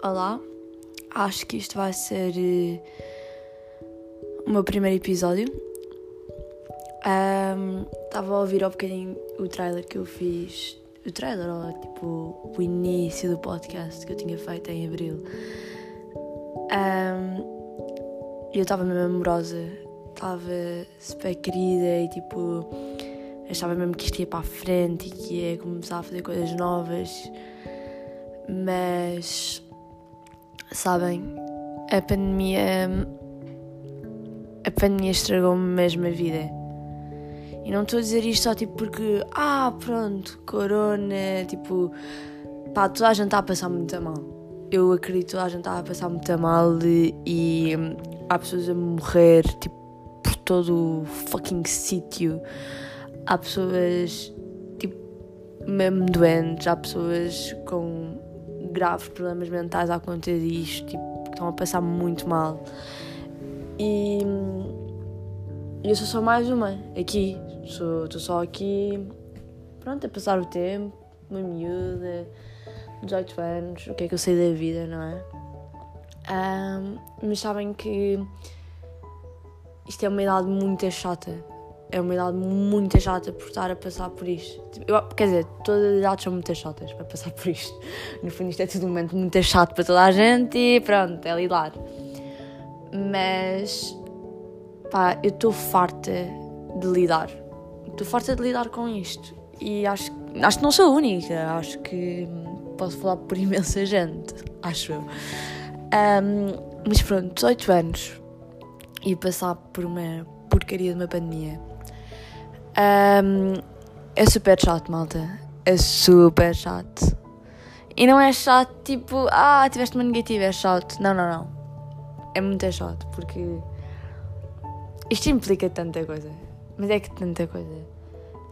Olá, acho que isto vai ser uh, o meu primeiro episódio. Estava um, a ouvir ao bocadinho o trailer que eu fiz, o trailer, ou tipo o início do podcast que eu tinha feito em abril. Um, eu estava mesmo amorosa, estava super querida e tipo achava mesmo que isto ia para a frente e que ia começar a fazer coisas novas, mas sabem, a pandemia. A pandemia estragou-me mesmo a vida. E não estou a dizer isto só tipo porque, ah, pronto, corona, tipo, pá, toda a gente está a passar muito mal. Eu acredito que toda a gente está a passar muito mal e, e há pessoas a morrer, tipo, por todo o fucking sítio. Há pessoas, tipo, mesmo doentes, há pessoas com graves problemas mentais à conta disto, tipo, que estão a passar muito mal. E eu sou só mais uma aqui, estou só aqui, pronto, a passar o tempo, uma miúda, 18 anos, o que é que eu sei da vida, não é? Um, mas sabem que isto é uma idade muito chata é uma idade muito chata por estar a passar por isto. Tipo, eu, quer dizer, todas as idades são muito chatas para passar por isto. No fundo, isto é tudo um momento muito chato para toda a gente e pronto, é lidar. Mas, pá, eu estou farta de lidar. Estou farta de lidar com isto. E acho, acho que não sou única. Acho que posso falar por imensa gente. Acho eu. Um, mas pronto, 18 anos e passar por uma porcaria de uma pandemia um, é super chato, malta. É super chato. E não é chato tipo, ah, tiveste uma negativa, é chato. Não, não, não. É muito chato porque isto implica tanta coisa. Mas é que tanta coisa.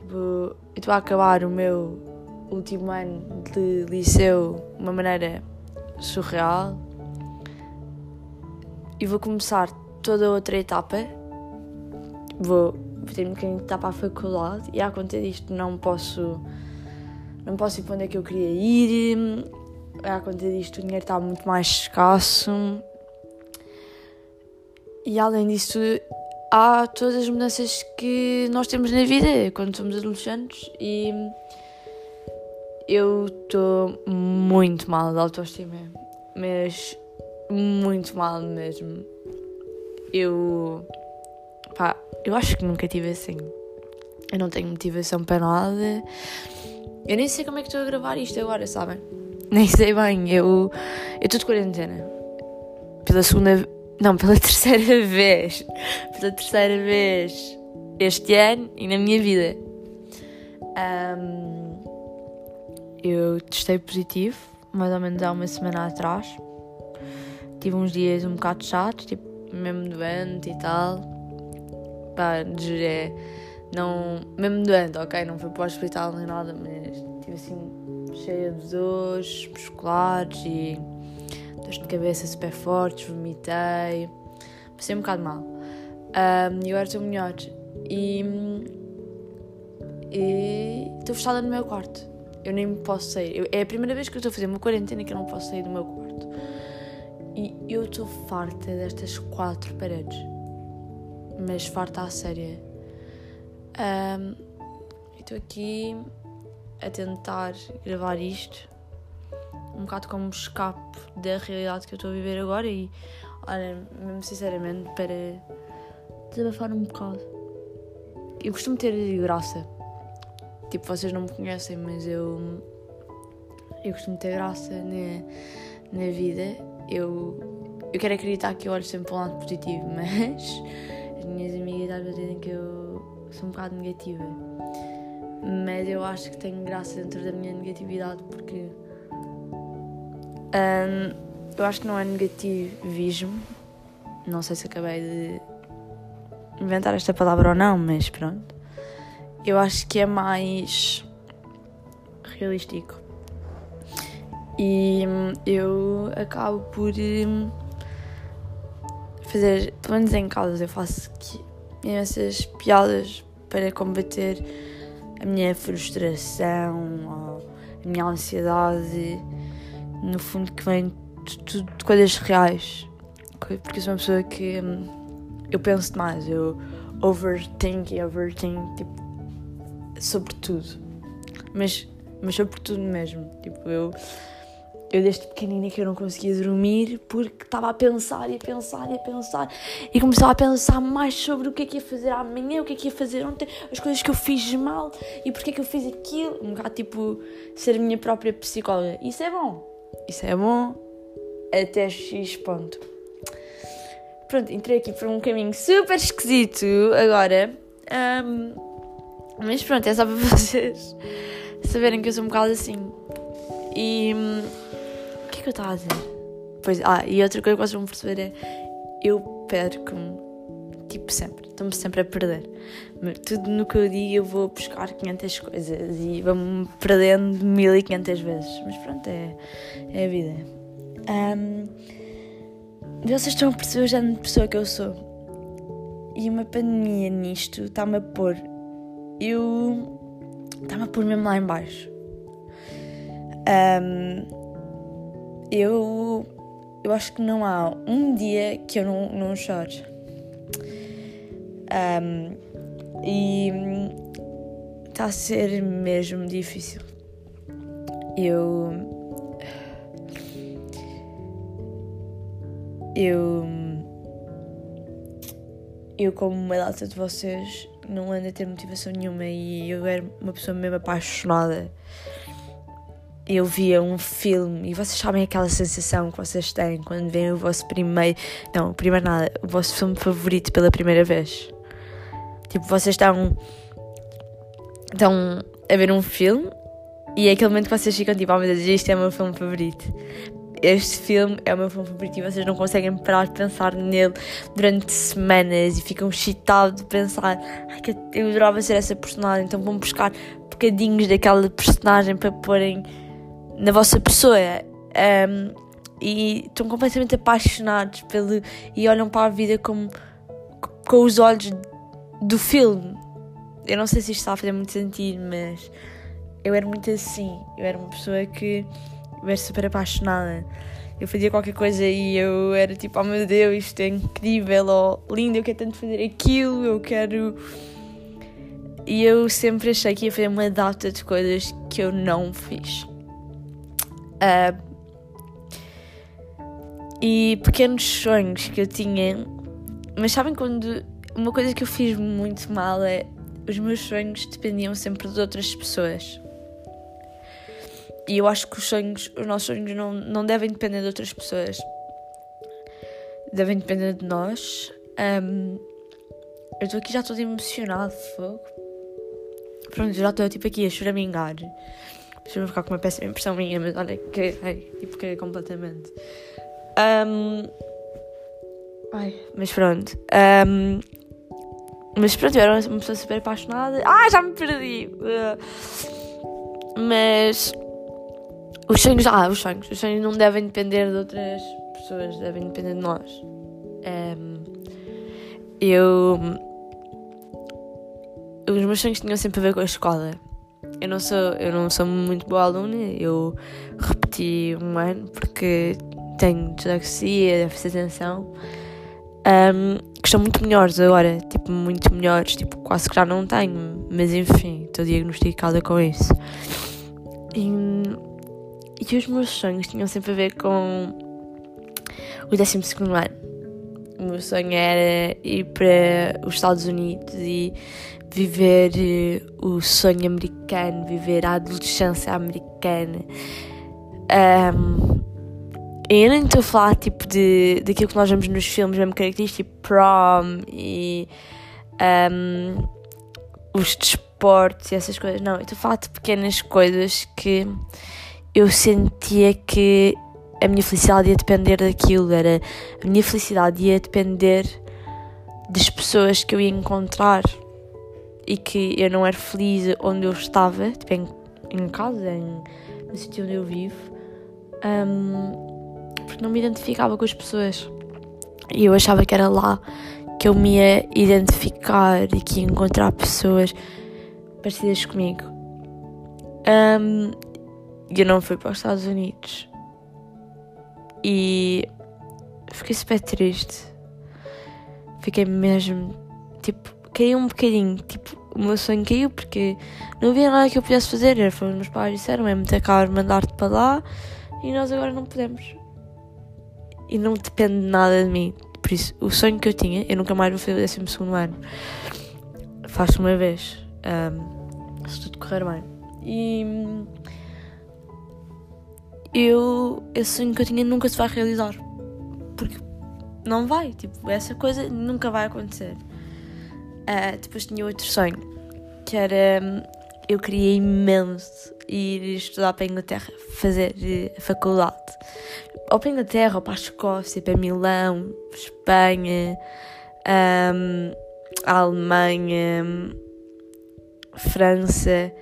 Tipo, eu estou a acabar o meu último ano de liceu de uma maneira surreal e vou começar toda outra etapa. Vou ter-me que estar para a faculdade e à conta disto não posso não posso ir para onde é que eu queria ir. À conta disto o dinheiro está muito mais escasso. E além disso há todas as mudanças que nós temos na vida quando somos adolescentes. E eu estou muito mal de autoestima mas muito mal mesmo. Eu Pá, eu acho que nunca tive assim. Eu não tenho motivação para nada. Eu nem sei como é que estou a gravar isto agora, sabem? Nem sei bem. Eu estou de quarentena. Pela segunda. Não, pela terceira vez. Pela terceira vez este ano e na minha vida. Um, eu testei positivo, mais ou menos há uma semana atrás. Tive uns dias um bocado chatos, tipo, mesmo doente e tal pá, é, não, mesmo doente, ok, não fui para o hospital nem nada, mas estive assim cheia de dores musculares e dores de cabeça super fortes, vomitei, passei um bocado mal. Um, e agora estou melhor. E, e estou fechada no meu quarto. Eu nem posso sair. Eu, é a primeira vez que eu estou a fazer uma quarentena que eu não posso sair do meu quarto. E eu estou farta destas quatro paredes mas farta à séria. Um, estou aqui a tentar gravar isto um bocado como escape da realidade que eu estou a viver agora e olha, mesmo sinceramente para desabafar um bocado. Eu costumo ter graça. Tipo, vocês não me conhecem, mas eu eu costumo ter graça na, na vida. Eu, eu quero acreditar que eu olho sempre para um lado positivo, mas as minhas amigas às vezes dizem que eu sou um bocado negativa. Mas eu acho que tenho graça dentro da minha negatividade porque. Um, eu acho que não é negativismo. Não sei se acabei de inventar esta palavra ou não, mas pronto. Eu acho que é mais realístico. E hum, eu acabo por hum, fazer, pelo menos em casa, eu faço imensas piadas para combater a minha frustração, a minha ansiedade, no fundo que vem de, de, de coisas reais. Porque sou uma pessoa que hum, eu penso demais, eu overthink e overthink tipo, sobre tudo. Mas, mas sobre tudo mesmo. Tipo, eu eu desde pequenina que eu não conseguia dormir porque estava a pensar e a pensar e a pensar e começava a pensar mais sobre o que é que ia fazer amanhã, o que é que ia fazer ontem, as coisas que eu fiz mal e porque é que eu fiz aquilo. Um bocado tipo ser a minha própria psicóloga. Isso é bom. Isso é bom até X ponto. Pronto, entrei aqui por um caminho super esquisito agora. Um, mas pronto, é só para vocês saberem que eu sou um bocado assim. E que eu estava a dizer? Pois, ah, e outra coisa que vocês vão perceber é eu perco-me, tipo sempre, estou-me sempre a perder. Tudo no que eu digo eu vou buscar 500 coisas e vou-me perdendo 1500 vezes. Mas pronto, é, é a vida. Um, vocês estão a perceber o género de pessoa que eu sou. E uma pandemia nisto está-me a pôr. Eu. está-me a pôr mesmo lá embaixo. Um, eu, eu acho que não há um dia que eu não, não chore. Um, e está a ser mesmo difícil. Eu. Eu. Eu, como uma data de vocês, não ando a ter motivação nenhuma e eu era uma pessoa mesmo apaixonada eu via um filme e vocês sabem aquela sensação que vocês têm quando veem o vosso primeiro. Não, primeiro nada, o vosso filme favorito pela primeira vez. Tipo, vocês estão. estão a ver um filme e é aquele momento que vocês ficam tipo, oh meu Deus, isto é o meu filme favorito. Este filme é o meu filme favorito e vocês não conseguem parar de pensar nele durante semanas e ficam excitados de pensar ai, que eu adorava ser essa personagem, então vão buscar bocadinhos daquela personagem para porem na vossa pessoa um, e estão completamente apaixonados pelo e olham para a vida como com os olhos do filme. Eu não sei se isto está a fazer muito sentido, mas eu era muito assim. Eu era uma pessoa que eu era super apaixonada. Eu fazia qualquer coisa e eu era tipo, oh meu Deus, isto é incrível, ou lindo, eu quero tanto fazer aquilo, eu quero. E eu sempre achei que ia fazer uma data de coisas que eu não fiz. Uh, e pequenos sonhos que eu tinha. Mas sabem quando. Uma coisa que eu fiz muito mal é. Os meus sonhos dependiam sempre de outras pessoas. E eu acho que os sonhos, os nossos sonhos não, não devem depender de outras pessoas. Devem depender de nós. Um, eu estou aqui já todo emocionado, fogo. Pronto, já estou tipo aqui a choramingar. Deixa-me ficar com uma péssima impressão minha, mas olha, ai, tipo, que completamente. Um, ai, mas pronto. Um, mas pronto, eu era uma pessoa super apaixonada. Ah, já me perdi! Uh, mas os sonhos, ah, os sonhos. Os sonhos não devem depender de outras pessoas, devem depender de nós. Um, eu. Os meus sonhos tinham sempre a ver com a escola. Eu não sou, eu não sou muito boa aluna, eu repeti um ano porque tenho dislexia, déficit de atenção, um, que estão muito melhores agora, tipo, muito melhores, tipo, quase que já não tenho, mas enfim, estou diagnosticada com isso. E, e os meus sonhos tinham sempre a ver com o 12 ano. O meu sonho era ir para os Estados Unidos e viver eh, o sonho americano, viver a adolescência americana. Um, eu nem estou a falar tipo de, daquilo que nós vemos nos filmes, mesmo características, tipo prom e um, os desportos e essas coisas. Não, eu estou a falar de pequenas coisas que eu sentia que a minha felicidade ia depender daquilo, era a minha felicidade ia depender das pessoas que eu ia encontrar e que eu não era feliz onde eu estava, tipo em, em casa, em, no sítio onde eu vivo, um, porque não me identificava com as pessoas. E eu achava que era lá que eu me ia identificar e que ia encontrar pessoas parecidas comigo. Um, eu não fui para os Estados Unidos. E fiquei super triste. Fiquei mesmo, tipo, caiu um bocadinho. Tipo, o meu sonho caiu porque não havia nada que eu pudesse fazer. Era, os meus pais disseram: é muito caro mandar-te para lá e nós agora não podemos. E não depende nada de mim. Por isso, o sonho que eu tinha, eu nunca mais vou fazer o 12 ano. Faço uma vez. Um, se tudo correr bem. E eu, esse sonho que eu tinha nunca se vai realizar. Porque não vai, tipo, essa coisa nunca vai acontecer. Uh, depois tinha outro sonho, que era. Eu queria imenso ir estudar para a Inglaterra, fazer a faculdade. Ou para a Inglaterra, ou para a Escócia, para Milão, Espanha, um, Alemanha, França.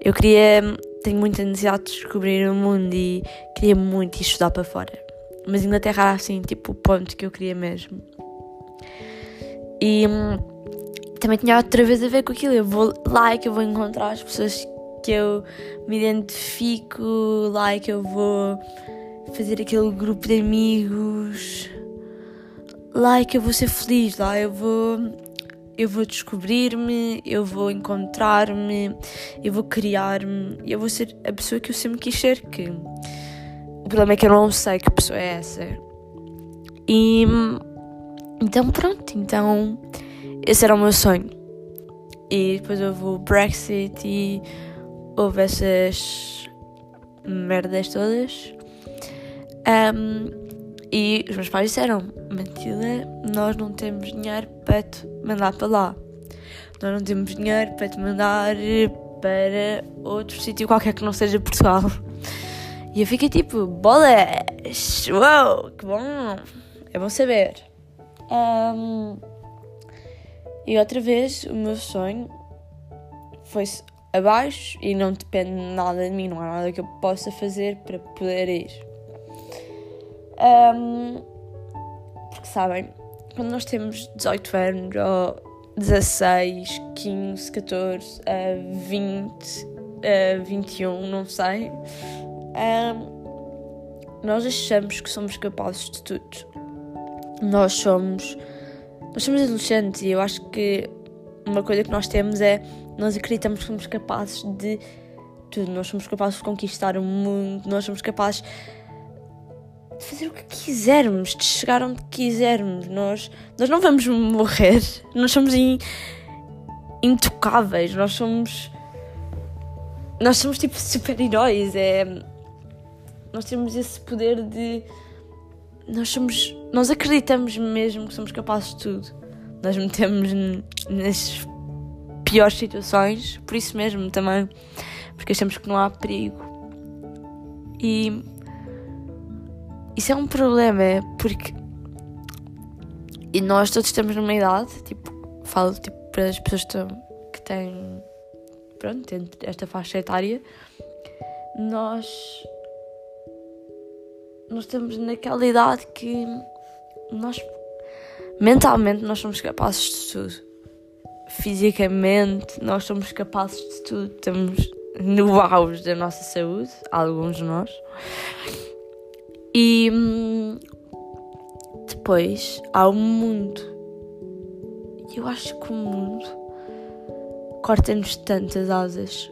Eu queria. Tenho muita necessidade de descobrir o mundo e queria muito ir estudar para fora. Mas Inglaterra era assim, tipo, o ponto que eu queria mesmo. E hum, também tinha outra vez a ver com aquilo. Eu vou lá é que eu vou encontrar as pessoas que eu me identifico, lá é que eu vou fazer aquele grupo de amigos, lá é que eu vou ser feliz, lá eu vou eu vou descobrir-me, eu vou encontrar-me, eu vou criar-me, eu vou ser a pessoa que eu sempre quis ser. Que o problema é que eu não sei que pessoa é essa. E então pronto, então esse era o meu sonho. E depois houve o Brexit e houve essas merdas todas. Um, e os meus pais disseram: Matilda, nós não temos dinheiro para te mandar para lá. Nós não temos dinheiro para te mandar para outro sítio qualquer que não seja Portugal. E eu fiquei tipo: bolas! Uou, que bom! É bom saber. Um, e outra vez, o meu sonho foi-se abaixo e não depende nada de mim, não há nada que eu possa fazer para poder ir. Um, porque sabem, quando nós temos 18 anos ou 16, 15, 14, uh, 20, uh, 21, não sei, um, nós achamos que somos capazes de tudo. Nós somos. Nós somos adolescentes e eu acho que uma coisa que nós temos é. Nós acreditamos que somos capazes de tudo. Nós somos capazes de conquistar o mundo, nós somos capazes de fazer o que quisermos, de chegar onde quisermos. Nós, nós não vamos morrer, nós somos in, intocáveis, nós somos. Nós somos tipo super-heróis. É, nós temos esse poder de. Nós somos. Nós acreditamos mesmo que somos capazes de tudo. Nós metemos nas piores situações, por isso mesmo também, porque achamos que não há perigo. E isso é um problema, é porque. E nós todos estamos numa idade, tipo, falo tipo, para as pessoas que têm. Pronto, esta faixa etária, nós. Nós estamos naquela idade que nós. Mentalmente, nós somos capazes de tudo. Fisicamente, nós somos capazes de tudo. Estamos no auge da nossa saúde, alguns de nós. E hum, depois há o mundo. E eu acho que o mundo corta-nos tantas asas.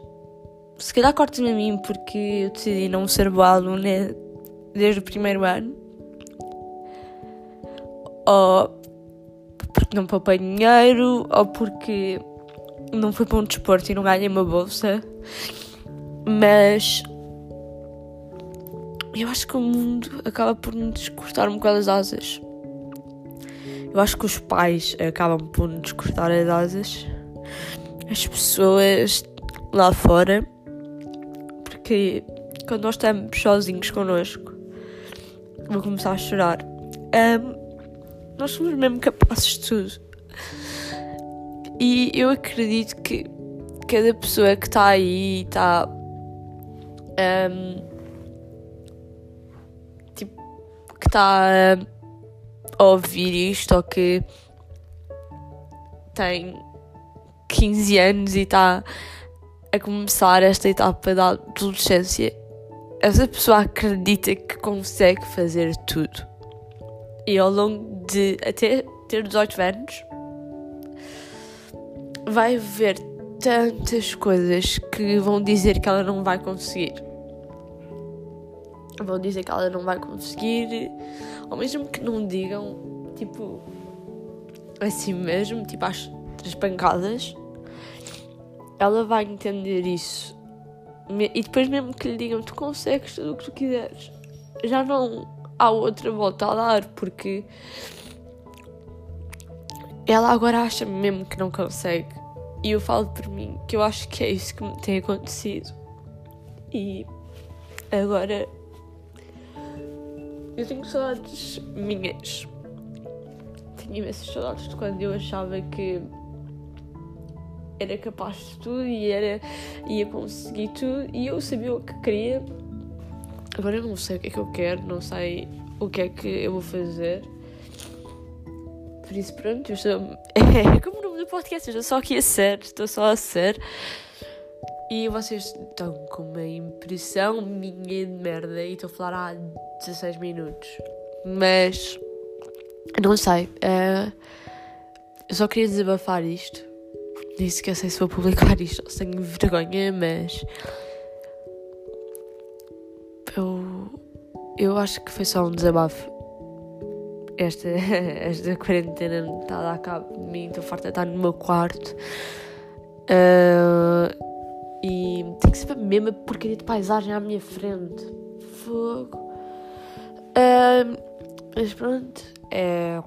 Se calhar corta-me a mim porque eu decidi não ser boa aluna desde o primeiro ano. Ou porque não poupei dinheiro, ou porque não fui para um desporto e não ganhei uma bolsa. Mas eu acho que o mundo acaba por nos cortar um bocado as asas. Eu acho que os pais acabam por nos cortar as asas. As pessoas lá fora. Porque quando nós estamos sozinhos connosco, vou começar a chorar. Um, nós somos mesmo capazes de tudo. E eu acredito que cada pessoa que está aí está. Um, que está a ouvir isto ou que tem 15 anos e está a começar esta etapa da adolescência, essa pessoa acredita que consegue fazer tudo. E ao longo de até ter 18 anos, vai ver tantas coisas que vão dizer que ela não vai conseguir. Vão dizer que ela não vai conseguir, ou mesmo que não digam, tipo, assim mesmo, tipo às três pancadas, ela vai entender isso. E depois, mesmo que lhe digam, tu consegues tudo o que tu quiseres, já não há outra volta a dar, porque ela agora acha mesmo que não consegue. E eu falo por mim que eu acho que é isso que me tem acontecido. E agora eu tenho saudades minhas. Tenho imensas saudades de quando eu achava que era capaz de tudo e era, ia conseguir tudo e eu sabia o que queria. Agora eu não sei o que é que eu quero, não sei o que é que eu vou fazer. Por isso, pronto, eu estou. É como o nome do podcast, eu estou só aqui a ser, estou só a ser. E vocês estão com uma impressão minha de merda e estou a falar há 16 minutos. Mas. Não sei. Uh, eu só queria desabafar isto. Nem sequer sei se vou publicar isto tenho vergonha, mas. Eu. Eu acho que foi só um desabafo. Esta, esta quarentena está a dar cabo de mim, estou farta de estar no meu quarto. Uh, e tem que ser a mesma porcaria de paisagem à minha frente. Fogo. Uh, mas pronto, é,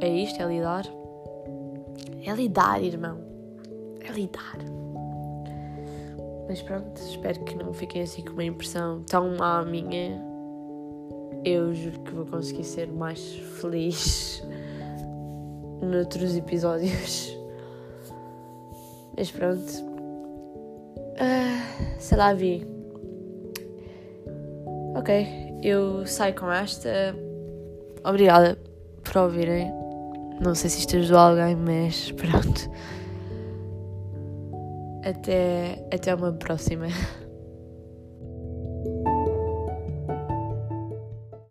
é isto, é lidar. É lidar, irmão. É lidar. Mas pronto, espero que não fiquem assim com uma impressão tão má minha. Eu juro que vou conseguir ser mais feliz noutros episódios. Mas pronto. Uh, sei lá, vi. Ok, eu saio com esta. Obrigada por ouvirem. Não sei se isto ajudou alguém, mas pronto. Até, até uma próxima.